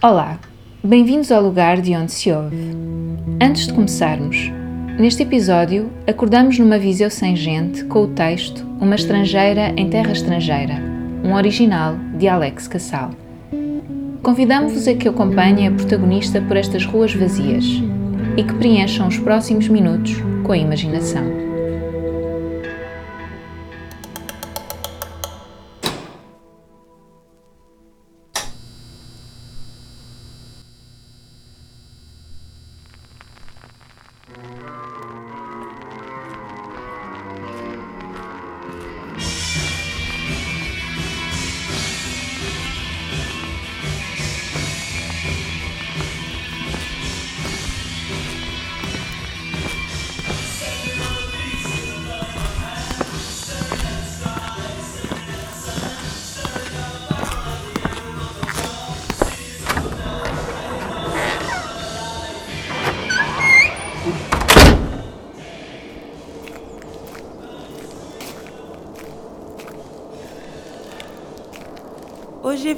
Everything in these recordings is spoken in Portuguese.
Olá, bem-vindos ao lugar de onde se ouve. Antes de começarmos, neste episódio acordamos numa visão sem gente com o texto Uma Estrangeira em Terra Estrangeira, um original de Alex Cassal. Convidamos-vos a que acompanhem a protagonista por estas ruas vazias e que preencham os próximos minutos com a imaginação.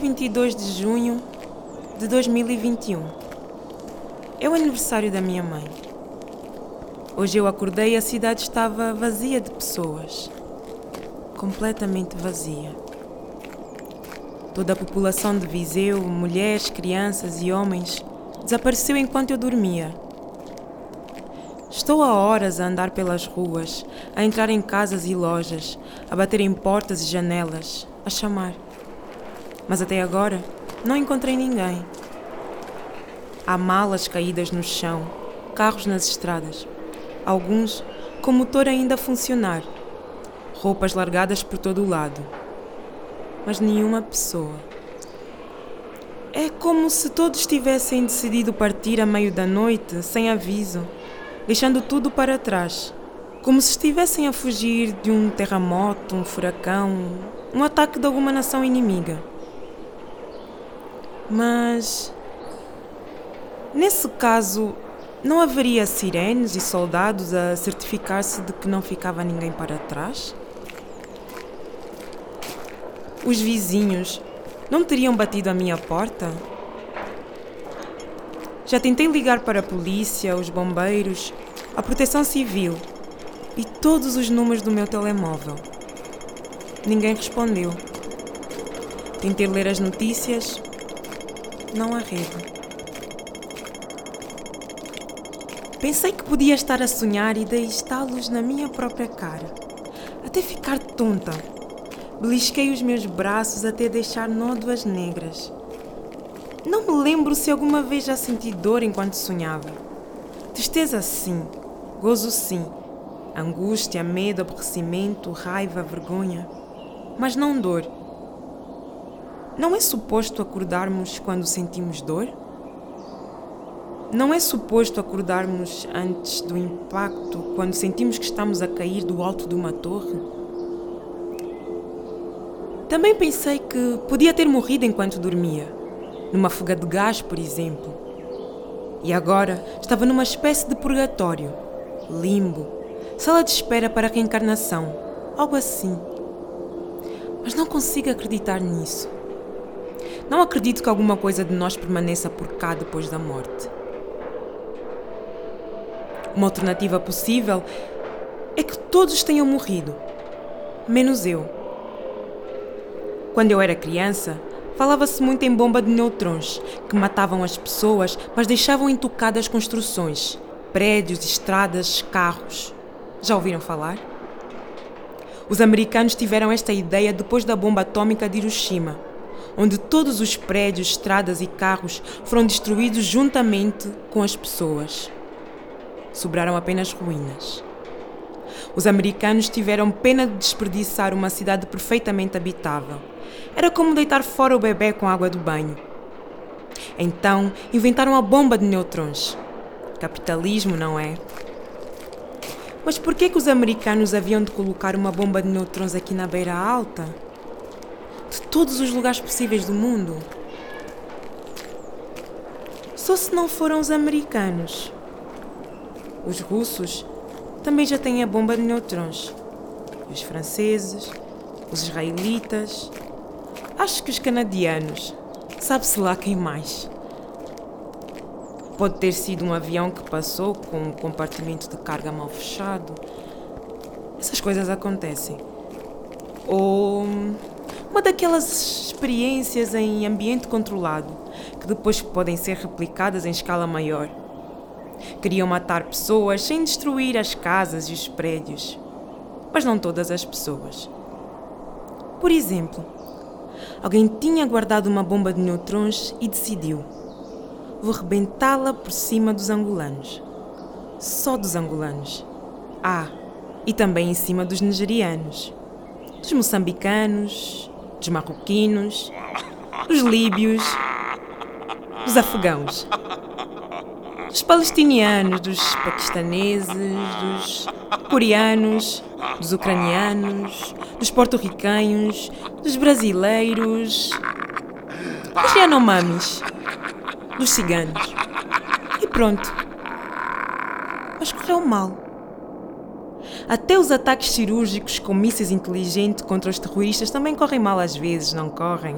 22 de junho de 2021. É o aniversário da minha mãe. Hoje eu acordei e a cidade estava vazia de pessoas. Completamente vazia. Toda a população de Viseu, mulheres, crianças e homens, desapareceu enquanto eu dormia. Estou há horas a andar pelas ruas, a entrar em casas e lojas, a bater em portas e janelas, a chamar mas até agora não encontrei ninguém. Há malas caídas no chão, carros nas estradas, alguns com motor ainda a funcionar, roupas largadas por todo o lado, mas nenhuma pessoa. É como se todos tivessem decidido partir a meio da noite, sem aviso, deixando tudo para trás, como se estivessem a fugir de um terremoto, um furacão, um ataque de alguma nação inimiga. Mas. Nesse caso, não haveria sirenes e soldados a certificar-se de que não ficava ninguém para trás? Os vizinhos não teriam batido a minha porta? Já tentei ligar para a polícia, os bombeiros, a proteção civil e todos os números do meu telemóvel. Ninguém respondeu. Tentei ler as notícias, não há rede. Pensei que podia estar a sonhar e dei estalos na minha própria cara, até ficar tonta. Belisquei os meus braços até deixar nódoas negras. Não me lembro se alguma vez já senti dor enquanto sonhava. Tristeza, sim. Gozo, sim. Angústia, medo, aborrecimento, raiva, vergonha. Mas não dor não é suposto acordarmos quando sentimos dor? Não é suposto acordarmos antes do impacto, quando sentimos que estamos a cair do alto de uma torre? Também pensei que podia ter morrido enquanto dormia, numa fuga de gás, por exemplo. E agora estava numa espécie de purgatório, limbo, sala de espera para a reencarnação, algo assim. Mas não consigo acreditar nisso. Não acredito que alguma coisa de nós permaneça por cá depois da morte. Uma alternativa possível é que todos tenham morrido, menos eu. Quando eu era criança, falava-se muito em bomba de neutrons, que matavam as pessoas, mas deixavam intocadas construções, prédios, estradas, carros. Já ouviram falar? Os americanos tiveram esta ideia depois da bomba atômica de Hiroshima onde todos os prédios, estradas e carros foram destruídos juntamente com as pessoas. Sobraram apenas ruínas. Os americanos tiveram pena de desperdiçar uma cidade perfeitamente habitável. Era como deitar fora o bebê com água do banho. Então inventaram a bomba de neutrons. Capitalismo, não é? Mas por que, que os americanos haviam de colocar uma bomba de neutrons aqui na beira alta? De todos os lugares possíveis do mundo. Só se não foram os americanos. Os russos também já têm a bomba de neutrons. Os franceses, os israelitas, acho que os canadianos, sabe-se lá quem mais. pode ter sido um avião que passou com um compartimento de carga mal fechado. Essas coisas acontecem. Ou uma daquelas experiências em ambiente controlado que depois podem ser replicadas em escala maior. Queriam matar pessoas sem destruir as casas e os prédios. Mas não todas as pessoas. Por exemplo, alguém tinha guardado uma bomba de neutrões e decidiu: vou rebentá-la por cima dos angolanos. Só dos angolanos. Ah, e também em cima dos nigerianos, dos moçambicanos, dos marroquinos, dos líbios, dos afegãos, dos palestinianos, dos paquistaneses, dos coreanos, dos ucranianos, dos porto-ricanhos, dos brasileiros, dos Yanomamis, dos ciganos. E pronto. Mas correu mal. Até os ataques cirúrgicos com mísseis inteligentes contra os terroristas também correm mal às vezes, não correm?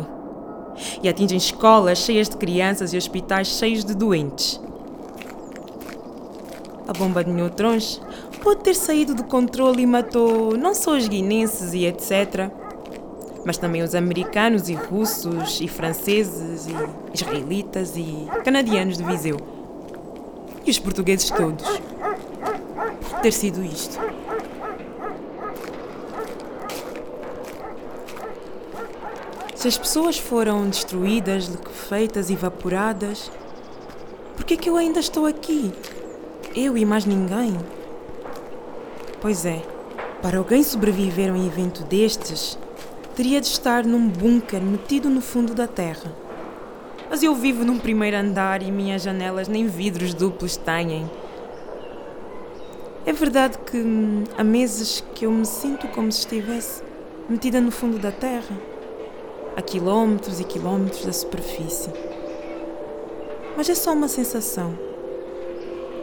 E atingem escolas cheias de crianças e hospitais cheios de doentes. A bomba de neutrões pode ter saído do controle e matou não só os guinenses e etc., mas também os americanos e russos e franceses e israelitas e canadianos de Viseu. E os portugueses todos. Pode ter sido isto. Se as pessoas foram destruídas, liquefeitas evaporadas, por que é que eu ainda estou aqui? Eu e mais ninguém? Pois é, para alguém sobreviver a um evento destes, teria de estar num bunker metido no fundo da terra. Mas eu vivo num primeiro andar e minhas janelas nem vidros duplos têm. É verdade que hum, há meses que eu me sinto como se estivesse metida no fundo da terra a quilómetros e quilómetros da superfície. Mas é só uma sensação.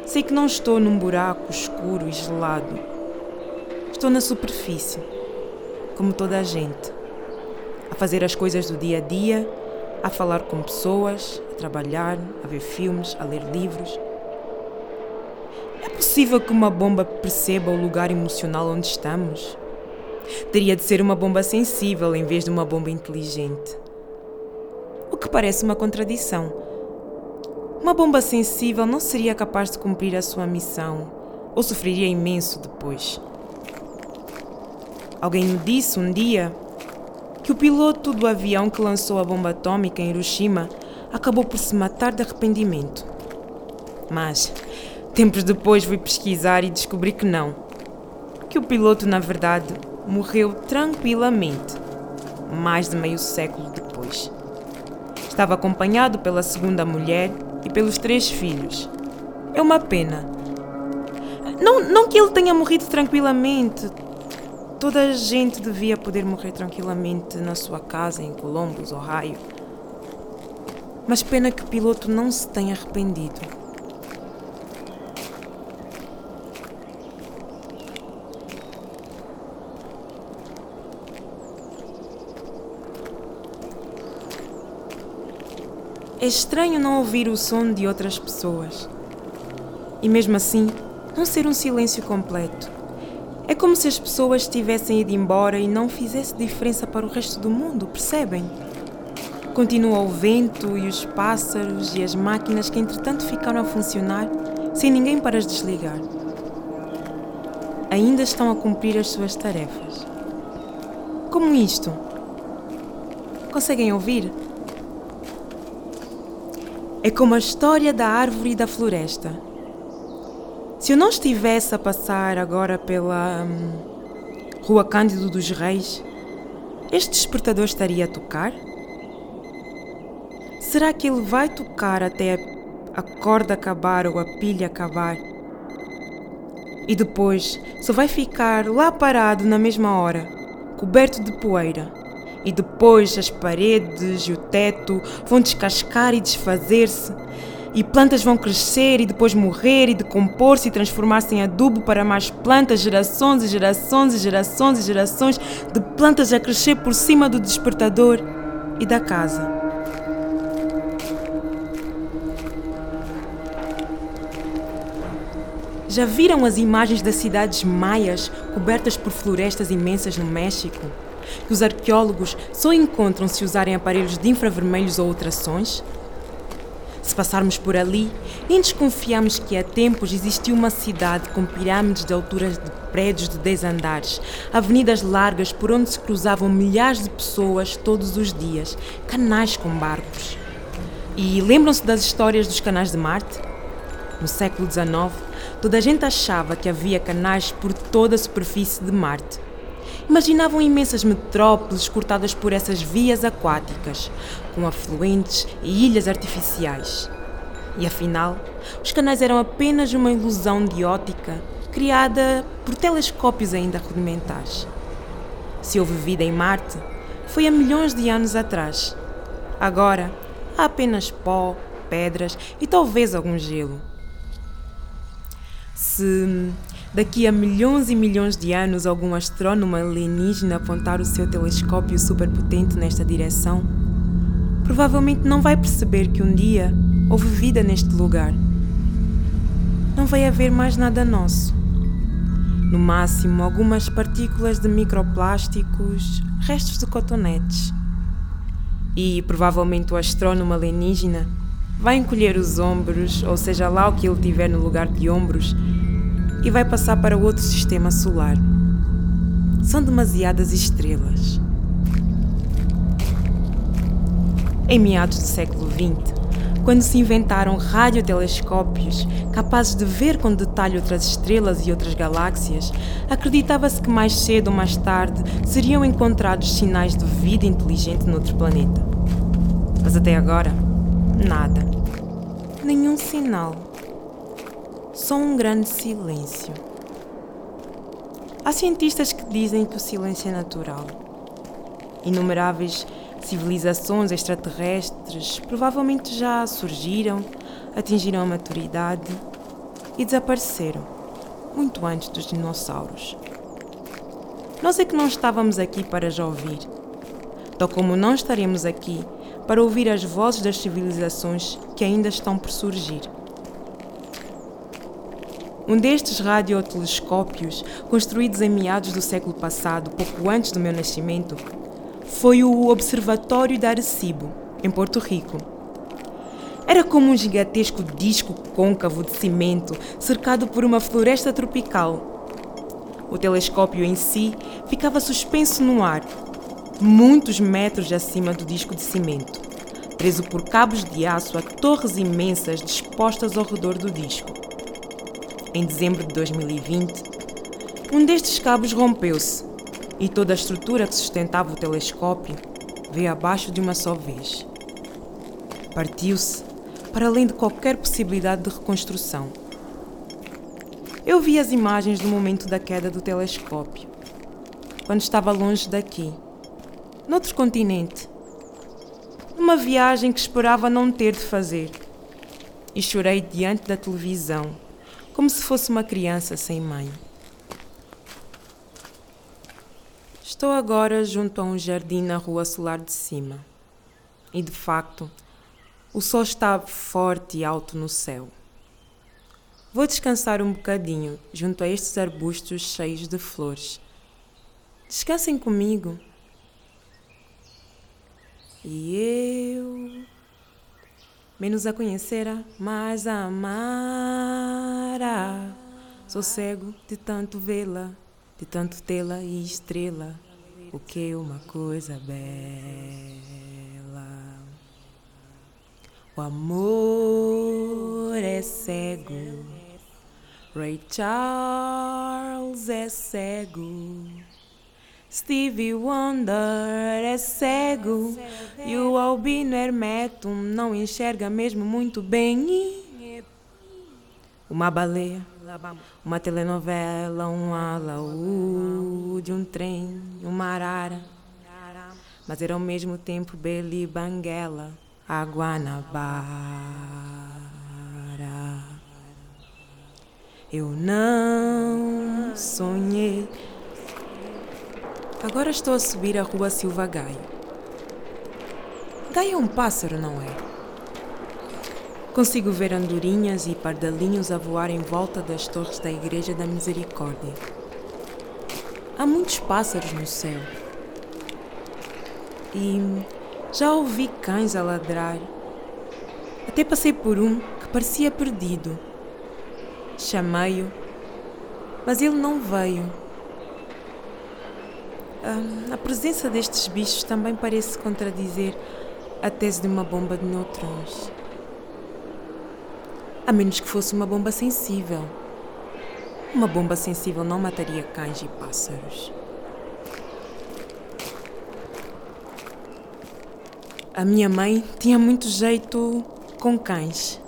Sei que não estou num buraco escuro e gelado. Estou na superfície, como toda a gente, a fazer as coisas do dia a dia, a falar com pessoas, a trabalhar, a ver filmes, a ler livros. É possível que uma bomba perceba o lugar emocional onde estamos? Teria de ser uma bomba sensível em vez de uma bomba inteligente. O que parece uma contradição. Uma bomba sensível não seria capaz de cumprir a sua missão, ou sofreria imenso depois. Alguém me disse um dia que o piloto do avião que lançou a bomba atômica em Hiroshima acabou por se matar de arrependimento. Mas, tempos depois, fui pesquisar e descobri que não. Que o piloto, na verdade, morreu tranquilamente, mais de meio século depois. Estava acompanhado pela segunda mulher e pelos três filhos. É uma pena. Não, não que ele tenha morrido tranquilamente. Toda a gente devia poder morrer tranquilamente na sua casa em Columbus, Ohio. Mas pena que o piloto não se tenha arrependido. É estranho não ouvir o som de outras pessoas. E mesmo assim, não ser um silêncio completo. É como se as pessoas tivessem ido embora e não fizesse diferença para o resto do mundo, percebem? Continua o vento e os pássaros e as máquinas que entretanto ficaram a funcionar sem ninguém para as desligar. Ainda estão a cumprir as suas tarefas. Como isto? Conseguem ouvir? É como a história da árvore e da floresta. Se eu não estivesse a passar agora pela hum, Rua Cândido dos Reis, este despertador estaria a tocar? Será que ele vai tocar até a corda acabar ou a pilha acabar? E depois só vai ficar lá parado na mesma hora, coberto de poeira e depois as paredes e o teto vão descascar e desfazer-se, e plantas vão crescer e depois morrer e decompor-se e transformar-se em adubo para mais plantas, gerações e gerações e gerações e gerações de plantas a crescer por cima do despertador e da casa. Já viram as imagens das cidades maias cobertas por florestas imensas no México? Que os arqueólogos só encontram se usarem aparelhos de infravermelhos ou ultrassons? Se passarmos por ali, nem desconfiamos que há tempos existiu uma cidade com pirâmides de alturas de prédios de 10 andares, avenidas largas por onde se cruzavam milhares de pessoas todos os dias, canais com barcos. E lembram-se das histórias dos canais de Marte? No século XIX, toda a gente achava que havia canais por toda a superfície de Marte. Imaginavam imensas metrópoles cortadas por essas vias aquáticas, com afluentes e ilhas artificiais. E afinal, os canais eram apenas uma ilusão de ótica criada por telescópios ainda rudimentares. Se houve vida em Marte, foi há milhões de anos atrás. Agora, há apenas pó, pedras e talvez algum gelo. Se daqui a milhões e milhões de anos algum astrônomo alienígena apontar o seu telescópio superpotente nesta direção, provavelmente não vai perceber que um dia houve vida neste lugar. Não vai haver mais nada nosso. No máximo, algumas partículas de microplásticos, restos de cotonetes. E provavelmente o astrônomo alienígena vai encolher os ombros, ou seja lá o que ele tiver no lugar de ombros, e vai passar para outro sistema solar. São demasiadas estrelas. Em meados do século XX, quando se inventaram radiotelescópios capazes de ver com detalhe outras estrelas e outras galáxias, acreditava-se que mais cedo ou mais tarde seriam encontrados sinais de vida inteligente noutro planeta. Mas até agora, Nada. Nenhum sinal. Só um grande silêncio. Há cientistas que dizem que o silêncio é natural. Inumeráveis civilizações extraterrestres provavelmente já surgiram, atingiram a maturidade e desapareceram, muito antes dos dinossauros. Nós é que não estávamos aqui para já ouvir, tal como não estaremos aqui para ouvir as vozes das civilizações que ainda estão por surgir. Um destes radiotelescópios, construídos em meados do século passado, pouco antes do meu nascimento, foi o Observatório de Arecibo, em Porto Rico. Era como um gigantesco disco côncavo de cimento cercado por uma floresta tropical. O telescópio em si ficava suspenso no ar, muitos metros acima do disco de cimento, preso por cabos de aço a torres imensas dispostas ao redor do disco. Em dezembro de 2020, um destes cabos rompeu-se e toda a estrutura que sustentava o telescópio veio abaixo de uma só vez. Partiu-se para além de qualquer possibilidade de reconstrução. Eu vi as imagens do momento da queda do telescópio, quando estava longe daqui noutro continente. Uma viagem que esperava não ter de fazer. E chorei diante da televisão, como se fosse uma criança sem mãe. Estou agora junto a um jardim na rua solar de cima. E de facto, o sol está forte e alto no céu. Vou descansar um bocadinho junto a estes arbustos cheios de flores. Descansem comigo. E eu, menos a conhecera, mais a amara. Sou cego de tanto vê-la, de tanto tê-la e estrela. O que uma coisa bela. O amor é cego. Ray Charles é cego. Stevie Wonder é cego e o albino Hermeto não enxerga mesmo muito bem. Uma baleia, uma telenovela, um alaúde, um trem, uma arara. Mas era ao mesmo tempo Beli Banguela, a Guanabara. Eu não sonhei Agora estou a subir a rua Silva Gaio. Gaio é um pássaro, não é? consigo ver andorinhas e pardalinhos a voar em volta das torres da Igreja da Misericórdia. Há muitos pássaros no céu. E já ouvi cães a ladrar. Até passei por um que parecia perdido. Chamei-o, mas ele não veio. A presença destes bichos também parece contradizer a tese de uma bomba de neutrons. A menos que fosse uma bomba sensível. Uma bomba sensível não mataria cães e pássaros. A minha mãe tinha muito jeito com cães.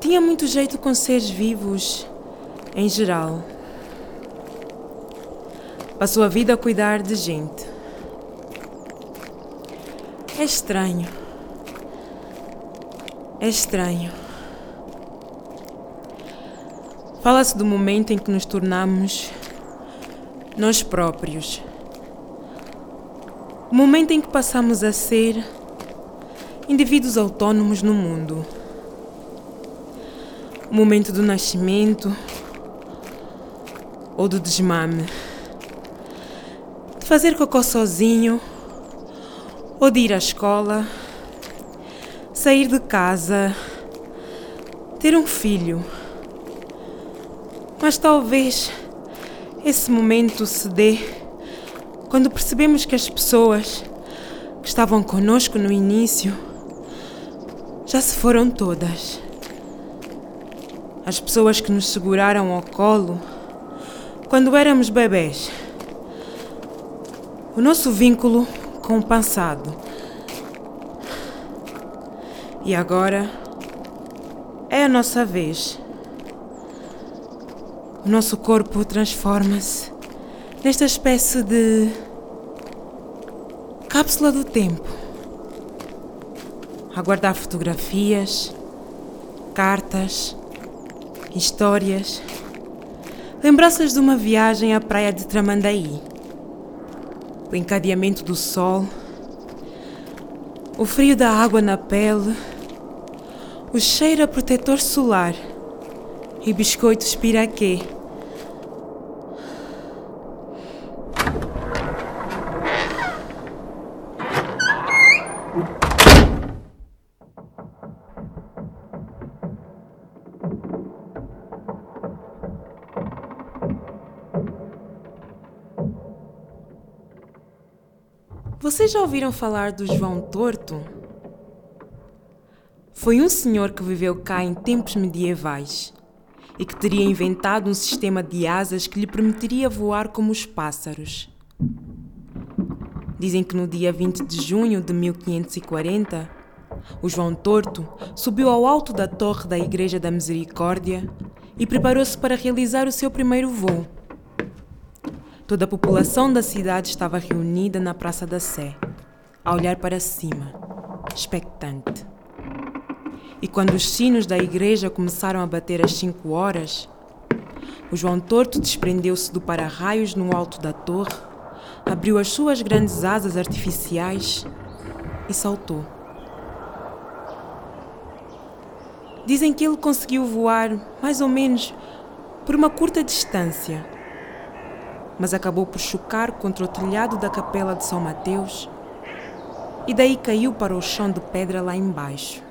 Tinha muito jeito com seres vivos em geral. Passou a vida a cuidar de gente. É estranho. É estranho. Fala-se do momento em que nos tornamos nós próprios. O momento em que passamos a ser indivíduos autônomos no mundo. O momento do nascimento ou do desmame. Fazer cocô sozinho ou de ir à escola, sair de casa, ter um filho. Mas talvez esse momento se dê quando percebemos que as pessoas que estavam conosco no início já se foram todas. As pessoas que nos seguraram ao colo quando éramos bebés. O nosso vínculo com o passado. E agora é a nossa vez. O nosso corpo transforma-se nesta espécie de cápsula do tempo. A guardar fotografias, cartas, histórias, lembranças de uma viagem à praia de Tramandaí. O encadeamento do sol, o frio da água na pele, o cheiro a protetor solar e biscoitos piraquê Vocês já ouviram falar do João Torto? Foi um senhor que viveu cá em tempos medievais e que teria inventado um sistema de asas que lhe permitiria voar como os pássaros. Dizem que no dia 20 de junho de 1540, o João Torto subiu ao alto da torre da Igreja da Misericórdia e preparou-se para realizar o seu primeiro voo. Toda a população da cidade estava reunida na Praça da Sé, a olhar para cima, expectante. E quando os sinos da igreja começaram a bater às cinco horas, o João Torto desprendeu-se do para-raios no alto da torre, abriu as suas grandes asas artificiais e saltou. Dizem que ele conseguiu voar mais ou menos por uma curta distância mas acabou por chocar contra o telhado da capela de São Mateus e daí caiu para o chão de pedra lá embaixo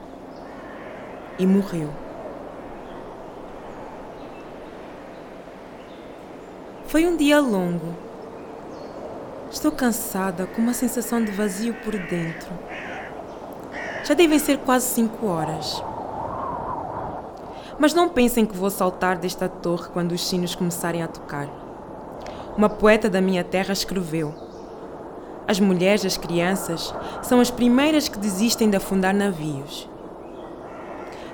e morreu. Foi um dia longo. Estou cansada, com uma sensação de vazio por dentro. Já devem ser quase cinco horas. Mas não pensem que vou saltar desta torre quando os sinos começarem a tocar uma poeta da minha terra escreveu: As mulheres e as crianças são as primeiras que desistem de afundar navios.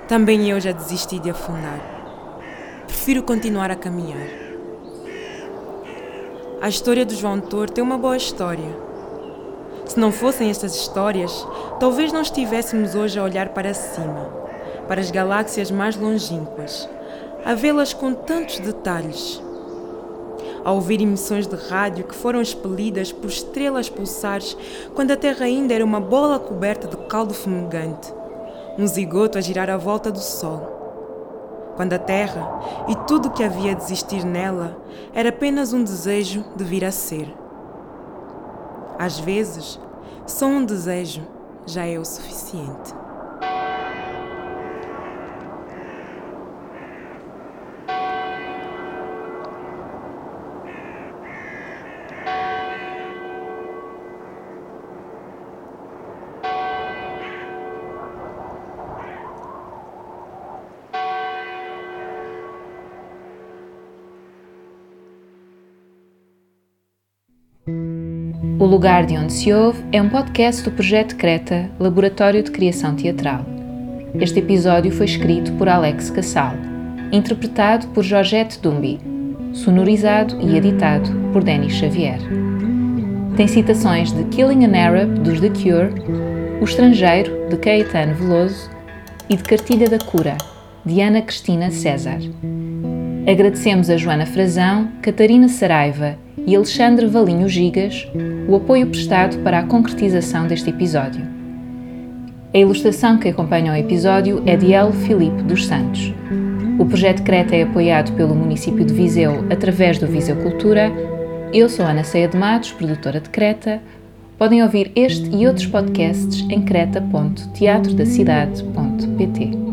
Também eu já desisti de afundar. Prefiro continuar a caminhar. A história do João Torto é uma boa história. Se não fossem estas histórias, talvez não estivéssemos hoje a olhar para cima, para as galáxias mais longínquas, a vê-las com tantos detalhes a ouvir emissões de rádio que foram expelidas por estrelas pulsares quando a Terra ainda era uma bola coberta de caldo fumegante, um zigoto a girar à volta do Sol. Quando a Terra e tudo que havia de existir nela era apenas um desejo de vir a ser. Às vezes, só um desejo já é o suficiente. O Lugar de Onde Se Ouve é um podcast do Projeto Creta, Laboratório de Criação Teatral. Este episódio foi escrito por Alex Cassal, interpretado por Georgette Dumbi, sonorizado e editado por Denis Xavier. Tem citações de Killing an Arab, dos The Cure, O Estrangeiro, de Caetano Veloso e de Cartilha da Cura, de Ana Cristina César. Agradecemos a Joana Frazão, Catarina Saraiva e Alexandre Valinho Gigas o apoio prestado para a concretização deste episódio. A ilustração que acompanha o episódio é de El Filipe dos Santos. O projeto Creta é apoiado pelo município de Viseu através do Viseu Cultura. Eu sou Ana Ceia de Matos, produtora de Creta. Podem ouvir este e outros podcasts em creta.teatrodacidade.pt.